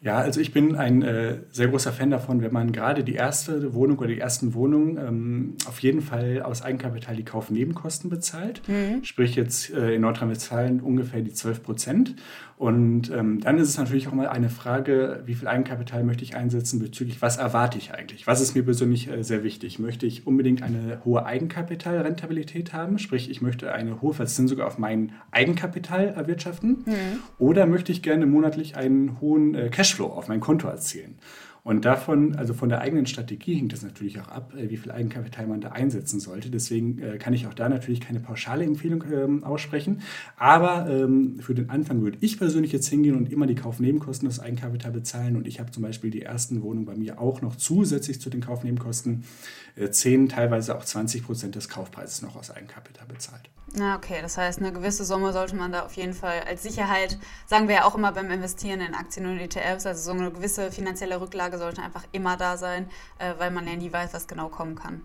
Ja, also ich bin ein äh, sehr großer Fan davon, wenn man gerade die erste Wohnung oder die ersten Wohnungen ähm, auf jeden Fall aus Eigenkapital die Kaufnebenkosten bezahlt. Mhm. Sprich jetzt äh, in Nordrhein-Westfalen ungefähr die 12 Prozent. Und ähm, dann ist es natürlich auch mal eine Frage, wie viel Eigenkapital möchte ich einsetzen bezüglich, was erwarte ich eigentlich? Was ist mir persönlich äh, sehr wichtig? Möchte ich unbedingt eine hohe Eigenkapitalrentabilität haben? Sprich, ich möchte eine hohe Verzinsung auf mein Eigenkapital erwirtschaften? Mhm. Oder möchte ich gerne monatlich einen hohen äh, Cashflow auf mein Konto erzielen? Und davon, also von der eigenen Strategie hängt es natürlich auch ab, äh, wie viel Eigenkapital man da einsetzen sollte. Deswegen äh, kann ich auch da natürlich keine pauschale Empfehlung ähm, aussprechen. Aber ähm, für den Anfang würde ich persönlich jetzt hingehen und immer die Kaufnebenkosten des Eigenkapital bezahlen. Und ich habe zum Beispiel die ersten Wohnungen bei mir auch noch zusätzlich zu den Kaufnebenkosten 10, teilweise auch 20 Prozent des Kaufpreises noch aus Eigenkapital bezahlt. Na, okay, das heißt, eine gewisse Summe sollte man da auf jeden Fall als Sicherheit, sagen wir ja auch immer beim Investieren in Aktien und ETFs, also so eine gewisse finanzielle Rücklage sollte einfach immer da sein, äh, weil man ja nie weiß, was genau kommen kann.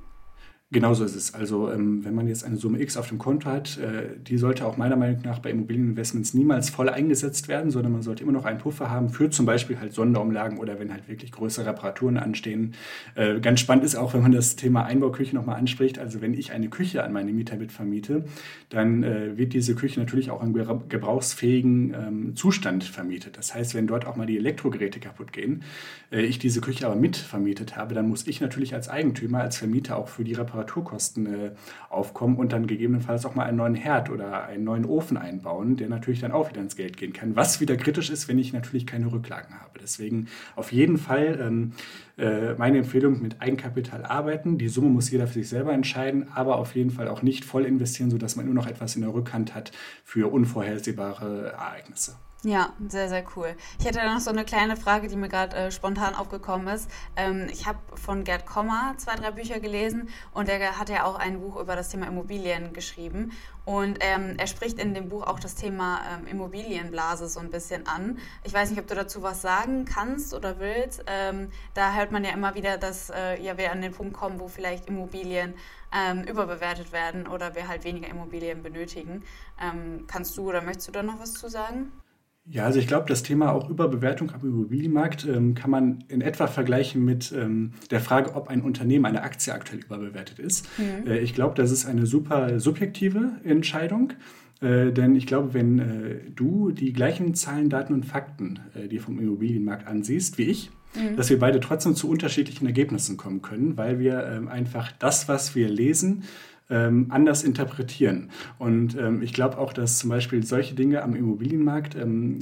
Genauso ist es. Also ähm, wenn man jetzt eine Summe X auf dem Konto hat, äh, die sollte auch meiner Meinung nach bei Immobilieninvestments niemals voll eingesetzt werden, sondern man sollte immer noch einen Puffer haben für zum Beispiel halt Sonderumlagen oder wenn halt wirklich größere Reparaturen anstehen. Äh, ganz spannend ist auch, wenn man das Thema Einbauküche nochmal anspricht. Also wenn ich eine Küche an meine Mieter mit vermiete, dann äh, wird diese Küche natürlich auch im gebrauchsfähigen ähm, Zustand vermietet. Das heißt, wenn dort auch mal die Elektrogeräte kaputt gehen, äh, ich diese Küche aber mit vermietet habe, dann muss ich natürlich als Eigentümer, als Vermieter auch für die Reparatur Reparaturkosten äh, aufkommen und dann gegebenenfalls auch mal einen neuen Herd oder einen neuen Ofen einbauen, der natürlich dann auch wieder ins Geld gehen kann. Was wieder kritisch ist, wenn ich natürlich keine Rücklagen habe. Deswegen auf jeden Fall ähm, äh, meine Empfehlung mit Eigenkapital arbeiten. Die Summe muss jeder für sich selber entscheiden, aber auf jeden Fall auch nicht voll investieren, sodass man nur noch etwas in der Rückhand hat für unvorhersehbare Ereignisse. Ja, sehr, sehr cool. Ich hätte noch so eine kleine Frage, die mir gerade äh, spontan aufgekommen ist. Ähm, ich habe von Gerd Kommer zwei, drei Bücher gelesen und er hat ja auch ein Buch über das Thema Immobilien geschrieben. Und ähm, er spricht in dem Buch auch das Thema ähm, Immobilienblase so ein bisschen an. Ich weiß nicht, ob du dazu was sagen kannst oder willst. Ähm, da hört man ja immer wieder, dass äh, ja, wir an den Punkt kommen, wo vielleicht Immobilien ähm, überbewertet werden oder wir halt weniger Immobilien benötigen. Ähm, kannst du oder möchtest du da noch was zu sagen? Ja, also ich glaube, das Thema auch Überbewertung am Immobilienmarkt ähm, kann man in etwa vergleichen mit ähm, der Frage, ob ein Unternehmen, eine Aktie aktuell überbewertet ist. Mhm. Äh, ich glaube, das ist eine super subjektive Entscheidung. Äh, denn ich glaube, wenn äh, du die gleichen Zahlen, Daten und Fakten äh, dir vom Immobilienmarkt ansiehst wie ich, mhm. dass wir beide trotzdem zu unterschiedlichen Ergebnissen kommen können, weil wir ähm, einfach das, was wir lesen, ähm, anders interpretieren. Und ähm, ich glaube auch, dass zum Beispiel solche Dinge am Immobilienmarkt, ähm,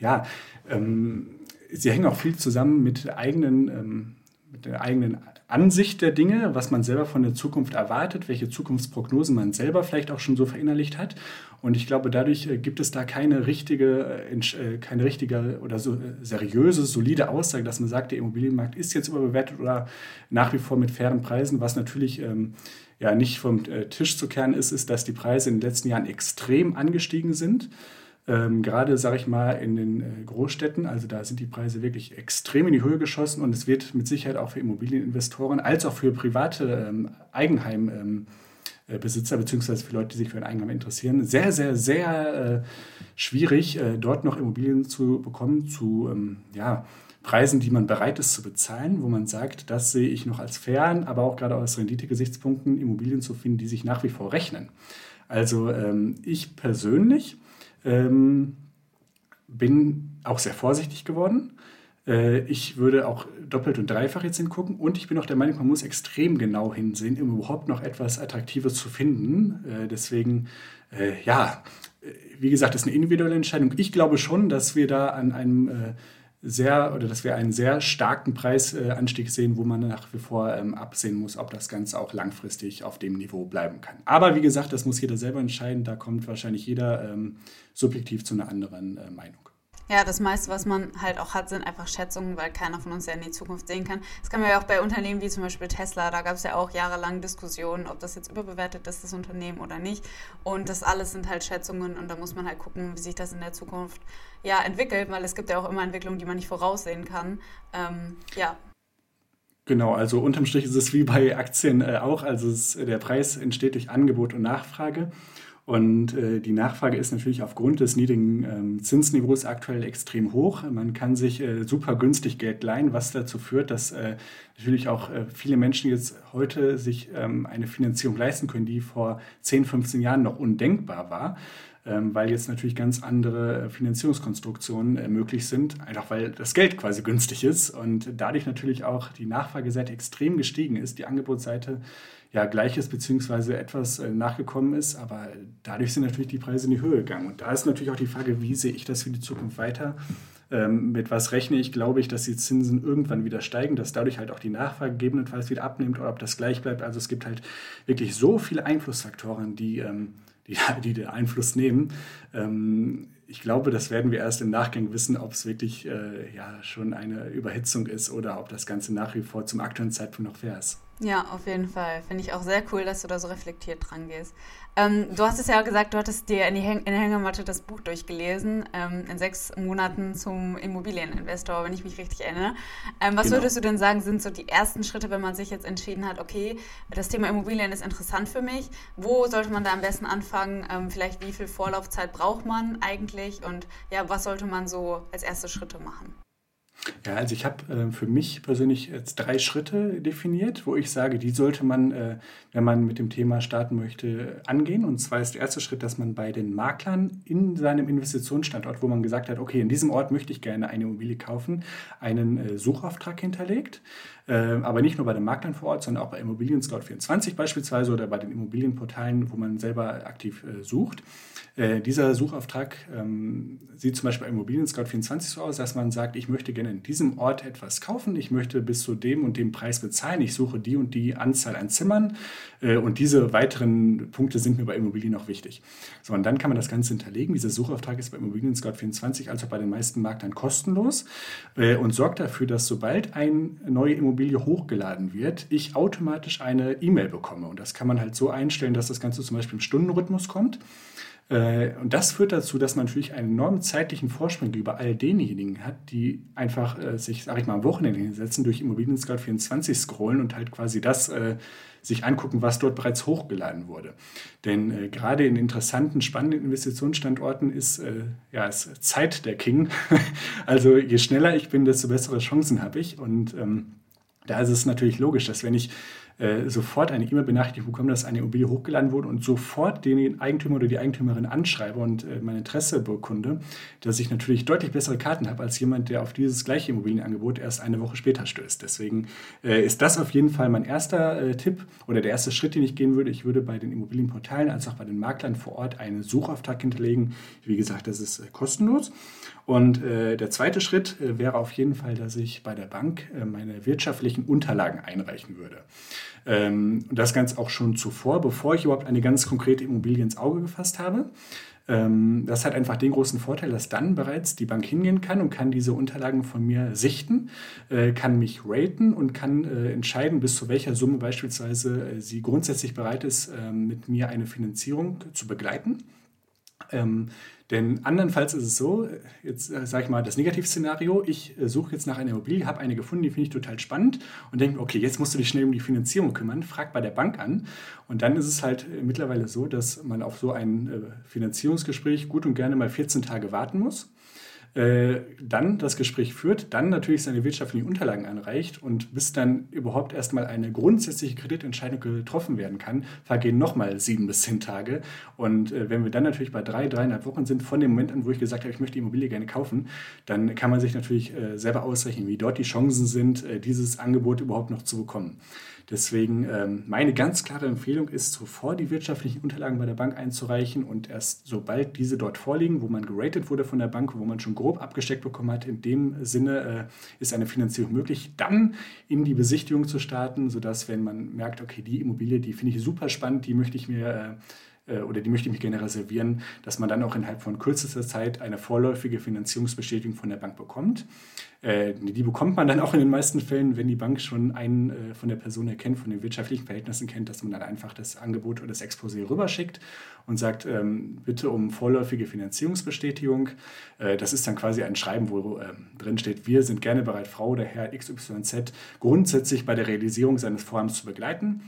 ja, ähm, sie hängen auch viel zusammen mit eigenen, ähm, mit der eigenen Ansicht der Dinge, was man selber von der Zukunft erwartet, welche Zukunftsprognosen man selber vielleicht auch schon so verinnerlicht hat. Und ich glaube, dadurch äh, gibt es da keine richtige, äh, äh, keine richtige oder so seriöse, solide Aussage, dass man sagt, der Immobilienmarkt ist jetzt überbewertet oder nach wie vor mit fairen Preisen, was natürlich ähm, ja nicht vom äh, Tisch zu kehren ist, ist, dass die Preise in den letzten Jahren extrem angestiegen sind. Ähm, gerade, sage ich mal, in den äh, Großstädten, also da sind die Preise wirklich extrem in die Höhe geschossen und es wird mit Sicherheit auch für Immobilieninvestoren als auch für private ähm, Eigenheimbesitzer äh, beziehungsweise für Leute, die sich für ein Eigenheim interessieren, sehr, sehr, sehr äh, schwierig, äh, dort noch Immobilien zu bekommen, zu ähm, ja, Preisen, die man bereit ist zu bezahlen, wo man sagt, das sehe ich noch als fern, aber auch gerade aus Renditegesichtspunkten Immobilien zu finden, die sich nach wie vor rechnen. Also ähm, ich persönlich ähm, bin auch sehr vorsichtig geworden. Äh, ich würde auch doppelt und dreifach jetzt hingucken und ich bin auch der Meinung, man muss extrem genau hinsehen, um überhaupt noch etwas Attraktives zu finden. Äh, deswegen, äh, ja, wie gesagt, das ist eine individuelle Entscheidung. Ich glaube schon, dass wir da an einem sehr oder dass wir einen sehr starken Preisanstieg sehen, wo man nach wie vor ähm, absehen muss, ob das Ganze auch langfristig auf dem Niveau bleiben kann. Aber wie gesagt, das muss jeder selber entscheiden. Da kommt wahrscheinlich jeder ähm, subjektiv zu einer anderen Meinung. Ja, das meiste, was man halt auch hat, sind einfach Schätzungen, weil keiner von uns ja in die Zukunft sehen kann. Das kann man ja auch bei Unternehmen wie zum Beispiel Tesla, da gab es ja auch jahrelang Diskussionen, ob das jetzt überbewertet ist, das Unternehmen oder nicht. Und das alles sind halt Schätzungen und da muss man halt gucken, wie sich das in der Zukunft ja entwickelt, weil es gibt ja auch immer Entwicklungen, die man nicht voraussehen kann. Ähm, ja. Genau, also unterm Strich ist es wie bei Aktien äh, auch. Also es, der Preis entsteht durch Angebot und Nachfrage. Und äh, die Nachfrage ist natürlich aufgrund des niedrigen ähm, Zinsniveaus aktuell extrem hoch. Man kann sich äh, super günstig Geld leihen, was dazu führt, dass äh, natürlich auch äh, viele Menschen jetzt heute sich ähm, eine Finanzierung leisten können, die vor 10, 15 Jahren noch undenkbar war. Ähm, weil jetzt natürlich ganz andere Finanzierungskonstruktionen äh, möglich sind, einfach weil das Geld quasi günstig ist und dadurch natürlich auch die Nachfrageseite extrem gestiegen ist, die Angebotsseite ja gleiches beziehungsweise etwas äh, nachgekommen ist, aber dadurch sind natürlich die Preise in die Höhe gegangen. Und da ist natürlich auch die Frage, wie sehe ich das für die Zukunft weiter? Ähm, mit was rechne ich? Glaube ich, dass die Zinsen irgendwann wieder steigen, dass dadurch halt auch die Nachfrage gegebenenfalls wieder abnimmt oder ob das gleich bleibt. Also es gibt halt wirklich so viele Einflussfaktoren, die, ähm, die, die den Einfluss nehmen. Ähm, ich glaube, das werden wir erst im Nachgang wissen, ob es wirklich äh, ja, schon eine Überhitzung ist oder ob das Ganze nach wie vor zum aktuellen Zeitpunkt noch fair ist. Ja, auf jeden Fall. Finde ich auch sehr cool, dass du da so reflektiert dran gehst. Ähm, du hast es ja gesagt, du hattest dir in, die Häng in der Hängematte das Buch durchgelesen, ähm, in sechs Monaten zum Immobilieninvestor, wenn ich mich richtig erinnere. Ähm, was genau. würdest du denn sagen, sind so die ersten Schritte, wenn man sich jetzt entschieden hat, okay, das Thema Immobilien ist interessant für mich. Wo sollte man da am besten anfangen? Ähm, vielleicht wie viel Vorlaufzeit braucht man eigentlich? Und ja, was sollte man so als erste Schritte machen? Ja, also ich habe äh, für mich persönlich jetzt drei Schritte definiert, wo ich sage, die sollte man, äh, wenn man mit dem Thema starten möchte, angehen. Und zwar ist der erste Schritt, dass man bei den Maklern in seinem Investitionsstandort, wo man gesagt hat, okay, in diesem Ort möchte ich gerne eine Immobilie kaufen, einen äh, Suchauftrag hinterlegt. Äh, aber nicht nur bei den Maklern vor Ort, sondern auch bei Immobilien Scout 24 beispielsweise oder bei den Immobilienportalen, wo man selber aktiv äh, sucht. Äh, dieser Suchauftrag ähm, sieht zum Beispiel bei Immobilien Scout 24 so aus, dass man sagt, ich möchte gerne in diesem Ort etwas kaufen, ich möchte bis zu dem und dem Preis bezahlen, ich suche die und die Anzahl an Zimmern äh, und diese weiteren Punkte sind mir bei Immobilien noch wichtig. So, und dann kann man das Ganze hinterlegen. Dieser Suchauftrag ist bei Immobilien Scout 24, also bei den meisten Maklern kostenlos äh, und sorgt dafür, dass sobald eine neue Immobilie hochgeladen wird, ich automatisch eine E-Mail bekomme. Und das kann man halt so einstellen, dass das Ganze zum Beispiel im Stundenrhythmus kommt. Äh, und das führt dazu, dass man natürlich einen enormen zeitlichen Vorsprung über all denjenigen hat, die einfach äh, sich, sag ich mal, am Wochenende hinsetzen, durch Immobilien Scout 24 scrollen und halt quasi das äh, sich angucken, was dort bereits hochgeladen wurde. Denn äh, gerade in interessanten, spannenden Investitionsstandorten ist, äh, ja, ist Zeit der King. also je schneller ich bin, desto bessere Chancen habe ich. Und ähm, da ist es natürlich logisch, dass wenn ich äh, sofort eine E-Mail-Benachrichtigung bekomme, dass eine Immobilie hochgeladen wurde und sofort den Eigentümer oder die Eigentümerin anschreibe und äh, mein Interesse bekunde, dass ich natürlich deutlich bessere Karten habe als jemand, der auf dieses gleiche Immobilienangebot erst eine Woche später stößt. Deswegen äh, ist das auf jeden Fall mein erster äh, Tipp oder der erste Schritt, den ich gehen würde. Ich würde bei den Immobilienportalen als auch bei den Maklern vor Ort einen Suchauftrag hinterlegen. Wie gesagt, das ist äh, kostenlos. Und äh, der zweite Schritt äh, wäre auf jeden Fall, dass ich bei der Bank äh, meine wirtschaftlichen Unterlagen einreichen würde. Ähm, und das ganz auch schon zuvor, bevor ich überhaupt eine ganz konkrete Immobilie ins Auge gefasst habe. Ähm, das hat einfach den großen Vorteil, dass dann bereits die Bank hingehen kann und kann diese Unterlagen von mir sichten, äh, kann mich raten und kann äh, entscheiden, bis zu welcher Summe beispielsweise äh, sie grundsätzlich bereit ist, ähm, mit mir eine Finanzierung zu begleiten. Ähm, denn andernfalls ist es so, jetzt äh, sage ich mal das Negativszenario, ich äh, suche jetzt nach einer Immobilie, habe eine gefunden, die finde ich total spannend und denke, okay, jetzt musst du dich schnell um die Finanzierung kümmern, frag bei der Bank an. Und dann ist es halt äh, mittlerweile so, dass man auf so ein äh, Finanzierungsgespräch gut und gerne mal 14 Tage warten muss. Äh, dann das Gespräch führt, dann natürlich seine wirtschaftlichen Unterlagen anreicht und bis dann überhaupt erstmal eine grundsätzliche Kreditentscheidung getroffen werden kann, vergehen nochmal sieben bis zehn Tage. Und äh, wenn wir dann natürlich bei drei, dreieinhalb Wochen sind, von dem Moment an, wo ich gesagt habe, ich möchte die Immobilie gerne kaufen, dann kann man sich natürlich äh, selber ausrechnen, wie dort die Chancen sind, dieses Angebot überhaupt noch zu bekommen. Deswegen ähm, meine ganz klare Empfehlung ist, sofort die wirtschaftlichen Unterlagen bei der Bank einzureichen und erst sobald diese dort vorliegen, wo man geratet wurde von der Bank, wo man schon grob abgesteckt bekommen hat, in dem Sinne äh, ist eine Finanzierung möglich, dann in die Besichtigung zu starten, sodass wenn man merkt, okay, die Immobilie, die finde ich super spannend, die möchte ich mir äh, oder die möchte ich mir gerne reservieren, dass man dann auch innerhalb von kürzester Zeit eine vorläufige Finanzierungsbestätigung von der Bank bekommt. Äh, die bekommt man dann auch in den meisten Fällen, wenn die Bank schon einen äh, von der Person erkennt, von den wirtschaftlichen Verhältnissen kennt, dass man dann einfach das Angebot oder das Exposé rüberschickt und sagt, ähm, bitte um vorläufige Finanzierungsbestätigung. das ist dann quasi ein Schreiben, wo ähm, drin steht, wir sind gerne bereit, Frau oder Herr XYZ grundsätzlich bei der Realisierung seines Vorhabens zu begleiten.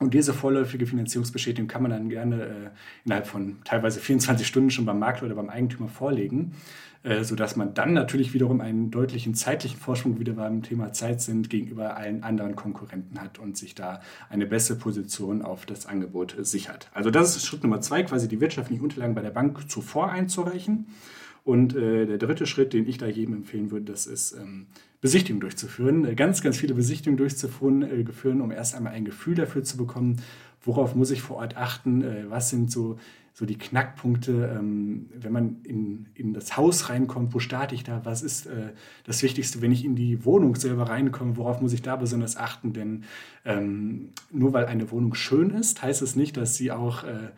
Und diese vorläufige Finanzierungsbestätigung kann man dann gerne äh, innerhalb von teilweise 24 Stunden schon beim Makler oder beim Eigentümer vorlegen, äh, sodass man dann natürlich wiederum einen deutlichen zeitlichen Vorsprung wieder beim Thema Zeit sind gegenüber allen anderen Konkurrenten hat und sich da eine bessere Position auf das Angebot sichert. Also das ist Schritt Nummer zwei, quasi die wirtschaftlichen Unterlagen bei der Bank zuvor einzureichen. Und äh, der dritte Schritt, den ich da jedem empfehlen würde, das ist ähm, Besichtigungen durchzuführen, äh, ganz, ganz viele Besichtigungen durchzuführen, äh, um erst einmal ein Gefühl dafür zu bekommen, worauf muss ich vor Ort achten, äh, was sind so, so die Knackpunkte, ähm, wenn man in, in das Haus reinkommt, wo starte ich da, was ist äh, das Wichtigste, wenn ich in die Wohnung selber reinkomme, worauf muss ich da besonders achten, denn ähm, nur weil eine Wohnung schön ist, heißt es nicht, dass sie auch äh,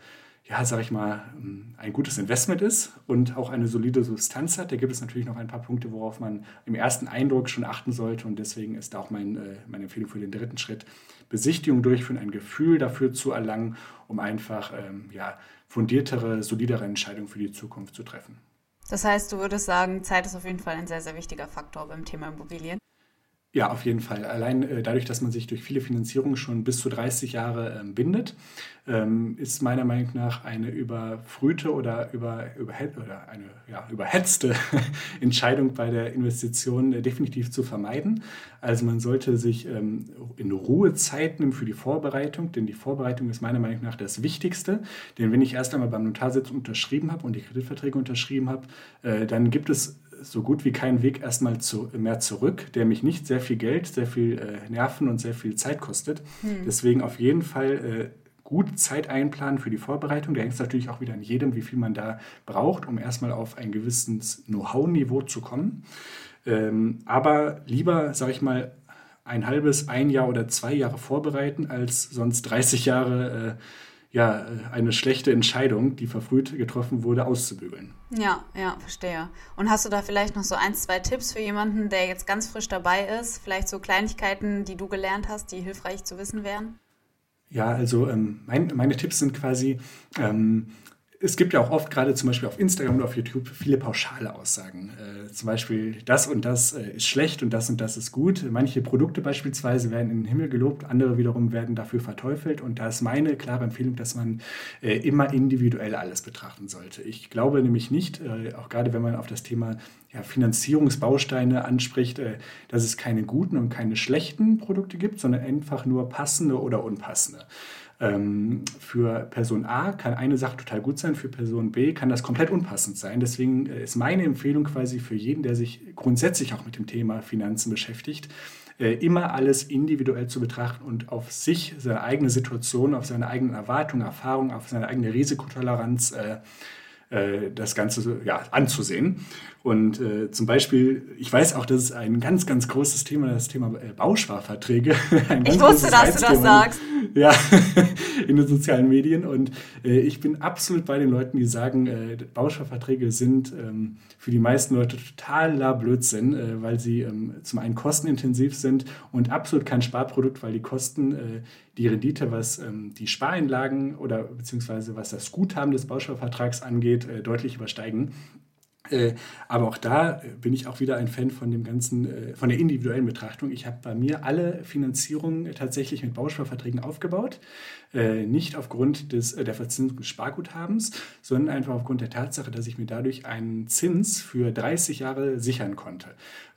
ja, sag ich mal, ähm, ein gutes Investment ist und auch eine solide Substanz hat. Da gibt es natürlich noch ein paar Punkte, worauf man im ersten Eindruck schon achten sollte. Und deswegen ist auch mein, äh, meine Empfehlung für den dritten Schritt, Besichtigung durchführen, ein Gefühl dafür zu erlangen, um einfach ähm, ja, fundiertere, solidere Entscheidungen für die Zukunft zu treffen. Das heißt, du würdest sagen, Zeit ist auf jeden Fall ein sehr, sehr wichtiger Faktor beim Thema Immobilien. Ja, auf jeden Fall. Allein äh, dadurch, dass man sich durch viele Finanzierungen schon bis zu 30 Jahre ähm, bindet, ähm, ist meiner Meinung nach eine überfrühte oder, über, über, oder eine ja, überhetzte Entscheidung bei der Investition äh, definitiv zu vermeiden. Also man sollte sich ähm, in Ruhe Zeit nehmen für die Vorbereitung, denn die Vorbereitung ist meiner Meinung nach das Wichtigste. Denn wenn ich erst einmal beim Notarsitz unterschrieben habe und die Kreditverträge unterschrieben habe, äh, dann gibt es so gut wie keinen Weg erstmal zu, mehr zurück, der mich nicht sehr viel Geld, sehr viel äh, Nerven und sehr viel Zeit kostet. Hm. Deswegen auf jeden Fall äh, gut Zeit einplanen für die Vorbereitung. Da hängt es natürlich auch wieder an jedem, wie viel man da braucht, um erstmal auf ein gewisses Know-how-Niveau zu kommen. Ähm, aber lieber, sage ich mal, ein halbes, ein Jahr oder zwei Jahre vorbereiten, als sonst 30 Jahre äh, ja, eine schlechte Entscheidung, die verfrüht getroffen wurde, auszubügeln. Ja, ja, verstehe. Und hast du da vielleicht noch so ein, zwei Tipps für jemanden, der jetzt ganz frisch dabei ist? Vielleicht so Kleinigkeiten, die du gelernt hast, die hilfreich zu wissen wären? Ja, also ähm, mein, meine Tipps sind quasi, ähm, es gibt ja auch oft, gerade zum Beispiel auf Instagram und auf YouTube, viele pauschale Aussagen. Äh, zum Beispiel, das und das äh, ist schlecht und das und das ist gut. Manche Produkte beispielsweise werden in den Himmel gelobt, andere wiederum werden dafür verteufelt. Und da ist meine klare Empfehlung, dass man äh, immer individuell alles betrachten sollte. Ich glaube nämlich nicht, äh, auch gerade wenn man auf das Thema ja, Finanzierungsbausteine anspricht, äh, dass es keine guten und keine schlechten Produkte gibt, sondern einfach nur passende oder unpassende. Ähm, für Person A kann eine Sache total gut sein, für Person B kann das komplett unpassend sein. Deswegen äh, ist meine Empfehlung quasi für jeden, der sich grundsätzlich auch mit dem Thema Finanzen beschäftigt, äh, immer alles individuell zu betrachten und auf sich, seine eigene Situation, auf seine eigenen Erwartungen, Erfahrungen, auf seine eigene Risikotoleranz äh, äh, das Ganze ja, anzusehen. Und äh, zum Beispiel, ich weiß auch, das ist ein ganz, ganz großes Thema, das Thema äh, Bausparverträge. ich wusste, dass du das sagst. Ja, in den sozialen Medien. Und äh, ich bin absolut bei den Leuten, die sagen, äh, Bausparverträge sind ähm, für die meisten Leute totaler Blödsinn, äh, weil sie ähm, zum einen kostenintensiv sind und absolut kein Sparprodukt, weil die Kosten äh, die Rendite, was ähm, die Spareinlagen oder beziehungsweise was das Guthaben des Bausparvertrags angeht, äh, deutlich übersteigen. Äh, aber auch da bin ich auch wieder ein Fan von dem ganzen, äh, von der individuellen Betrachtung. Ich habe bei mir alle Finanzierungen tatsächlich mit Bausparverträgen aufgebaut. Äh, nicht aufgrund des, der Verzinsung des Sparguthabens, sondern einfach aufgrund der Tatsache, dass ich mir dadurch einen Zins für 30 Jahre sichern konnte.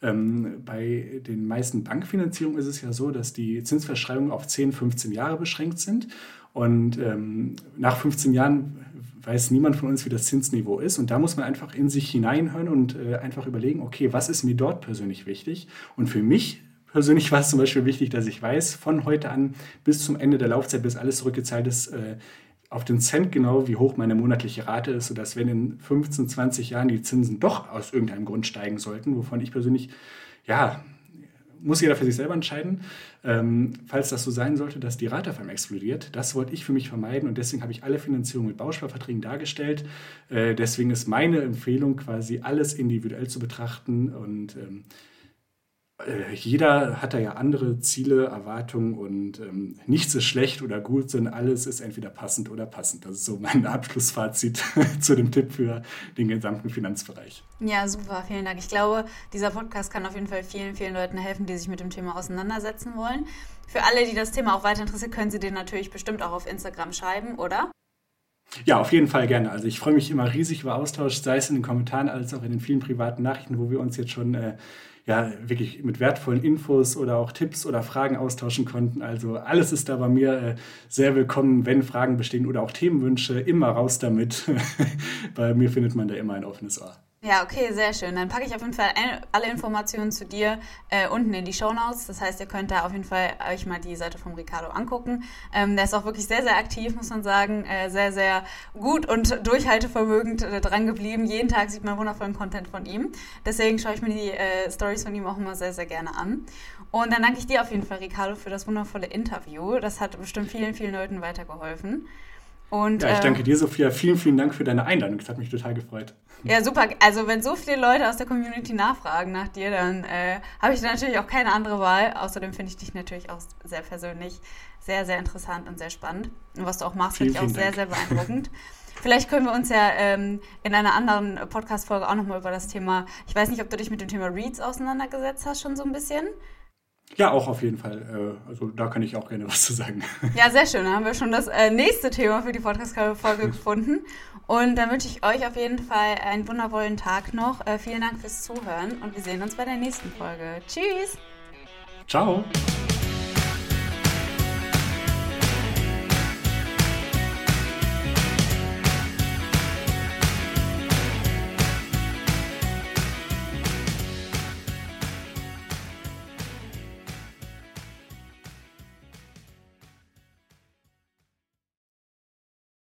Ähm, bei den meisten Bankfinanzierungen ist es ja so, dass die Zinsverschreibungen auf 10, 15 Jahre beschränkt sind. Und ähm, nach 15 Jahren weiß niemand von uns, wie das Zinsniveau ist. Und da muss man einfach in sich hineinhören und äh, einfach überlegen, okay, was ist mir dort persönlich wichtig? Und für mich persönlich war es zum Beispiel wichtig, dass ich weiß, von heute an bis zum Ende der Laufzeit, bis alles zurückgezahlt ist, äh, auf den Cent genau, wie hoch meine monatliche Rate ist, sodass wenn in 15, 20 Jahren die Zinsen doch aus irgendeinem Grund steigen sollten, wovon ich persönlich ja muss jeder für sich selber entscheiden. Ähm, falls das so sein sollte, dass die einmal explodiert, das wollte ich für mich vermeiden und deswegen habe ich alle Finanzierung mit Bausparverträgen dargestellt. Äh, deswegen ist meine Empfehlung quasi alles individuell zu betrachten und ähm, äh, jeder hat da ja andere Ziele, Erwartungen und ähm, nichts ist schlecht oder gut, sondern alles ist entweder passend oder passend. Das ist so mein Abschlussfazit zu dem Tipp für den gesamten Finanzbereich. Ja, super, vielen Dank. Ich glaube, dieser Podcast kann auf jeden Fall vielen, vielen Leuten helfen, die sich mit dem Thema auseinandersetzen wollen. Für alle, die das Thema auch weiter interessiert, können Sie den natürlich bestimmt auch auf Instagram schreiben, oder? Ja, auf jeden Fall gerne. Also ich freue mich immer riesig über Austausch, sei es in den Kommentaren als auch in den vielen privaten Nachrichten, wo wir uns jetzt schon äh, ja, wirklich mit wertvollen Infos oder auch Tipps oder Fragen austauschen konnten. Also alles ist da bei mir äh, sehr willkommen, wenn Fragen bestehen oder auch Themenwünsche, immer raus damit. bei mir findet man da immer ein offenes Ohr. Ja, okay, sehr schön. Dann packe ich auf jeden Fall alle Informationen zu dir äh, unten in die Show Notes. Das heißt, ihr könnt da auf jeden Fall euch mal die Seite vom Ricardo angucken. Ähm, der ist auch wirklich sehr, sehr aktiv, muss man sagen. Äh, sehr, sehr gut und durchhaltevermögend äh, dran geblieben. Jeden Tag sieht man wundervollen Content von ihm. Deswegen schaue ich mir die äh, Stories von ihm auch immer sehr, sehr gerne an. Und dann danke ich dir auf jeden Fall, Ricardo, für das wundervolle Interview. Das hat bestimmt vielen, vielen Leuten weitergeholfen. Und, ja, ich danke ähm, dir, Sophia. Vielen, vielen Dank für deine Einladung. Das hat mich total gefreut. Ja, super. Also wenn so viele Leute aus der Community nachfragen nach dir, dann äh, habe ich natürlich auch keine andere Wahl. Außerdem finde ich dich natürlich auch sehr persönlich sehr, sehr interessant und sehr spannend. Und was du auch machst, finde ich auch sehr, Dank. sehr beeindruckend. Vielleicht können wir uns ja ähm, in einer anderen Podcast-Folge auch nochmal über das Thema, ich weiß nicht, ob du dich mit dem Thema Reads auseinandergesetzt hast, schon so ein bisschen. Ja, auch auf jeden Fall. Äh, also da kann ich auch gerne was zu sagen. Ja, sehr schön. Dann haben wir schon das äh, nächste Thema für die Podcast-Folge gefunden. Und dann wünsche ich euch auf jeden Fall einen wundervollen Tag noch. Äh, vielen Dank fürs Zuhören und wir sehen uns bei der nächsten Folge. Tschüss. Ciao.